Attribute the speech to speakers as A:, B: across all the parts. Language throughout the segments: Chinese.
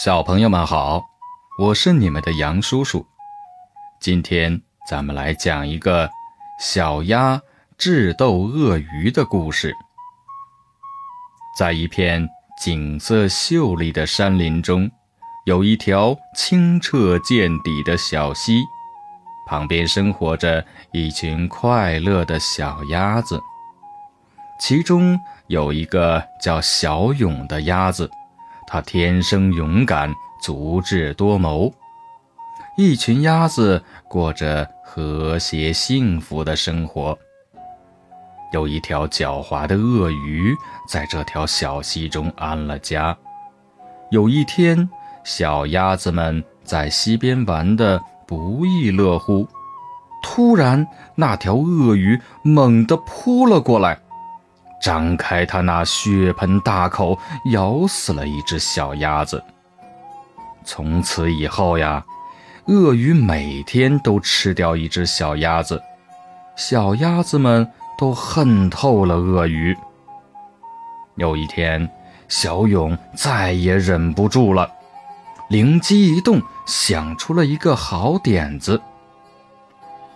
A: 小朋友们好，我是你们的杨叔叔。今天咱们来讲一个小鸭智斗鳄鱼的故事。在一片景色秀丽的山林中，有一条清澈见底的小溪，旁边生活着一群快乐的小鸭子。其中有一个叫小勇的鸭子。他天生勇敢，足智多谋。一群鸭子过着和谐幸福的生活。有一条狡猾的鳄鱼在这条小溪中安了家。有一天，小鸭子们在溪边玩得不亦乐乎，突然，那条鳄鱼猛地扑了过来。张开它那血盆大口，咬死了一只小鸭子。从此以后呀，鳄鱼每天都吃掉一只小鸭子，小鸭子们都恨透了鳄鱼。有一天，小勇再也忍不住了，灵机一动，想出了一个好点子。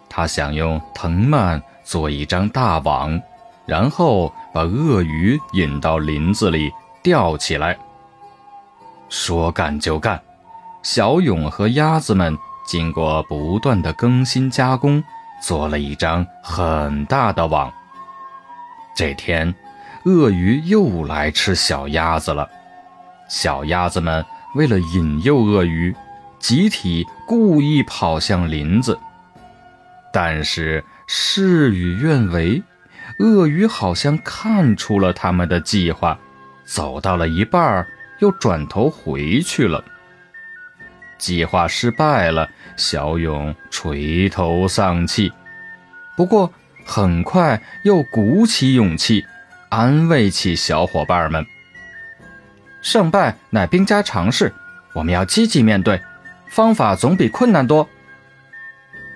A: 他想用藤蔓做一张大网。然后把鳄鱼引到林子里吊起来。说干就干，小勇和鸭子们经过不断的更新加工，做了一张很大的网。这天，鳄鱼又来吃小鸭子了。小鸭子们为了引诱鳄鱼，集体故意跑向林子。但是事与愿违。鳄鱼好像看出了他们的计划，走到了一半又转头回去了。计划失败了，小勇垂头丧气。不过很快又鼓起勇气，安慰起小伙伴们：“胜败乃兵家常事，我们要积极面对，方法总比困难多。”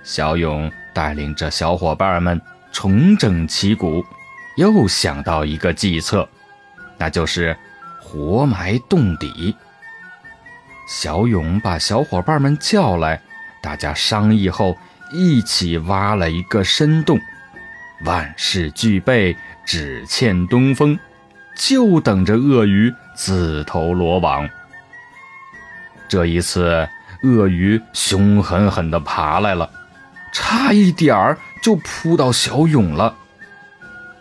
A: 小勇带领着小伙伴们。重整旗鼓，又想到一个计策，那就是活埋洞底。小勇把小伙伴们叫来，大家商议后一起挖了一个深洞。万事俱备，只欠东风，就等着鳄鱼自投罗网。这一次，鳄鱼凶狠狠地爬来了。差一点儿就扑到小勇了，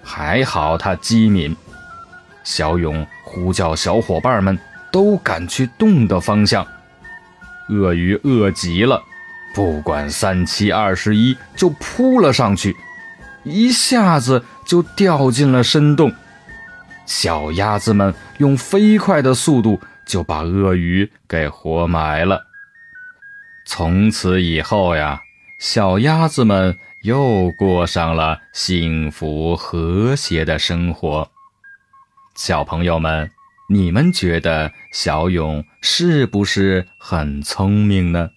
A: 还好他机敏。小勇呼叫小伙伴们都赶去洞的方向。鳄鱼饿极了，不管三七二十一，就扑了上去，一下子就掉进了深洞。小鸭子们用飞快的速度就把鳄鱼给活埋了。从此以后呀。小鸭子们又过上了幸福和谐的生活。小朋友们，你们觉得小勇是不是很聪明呢？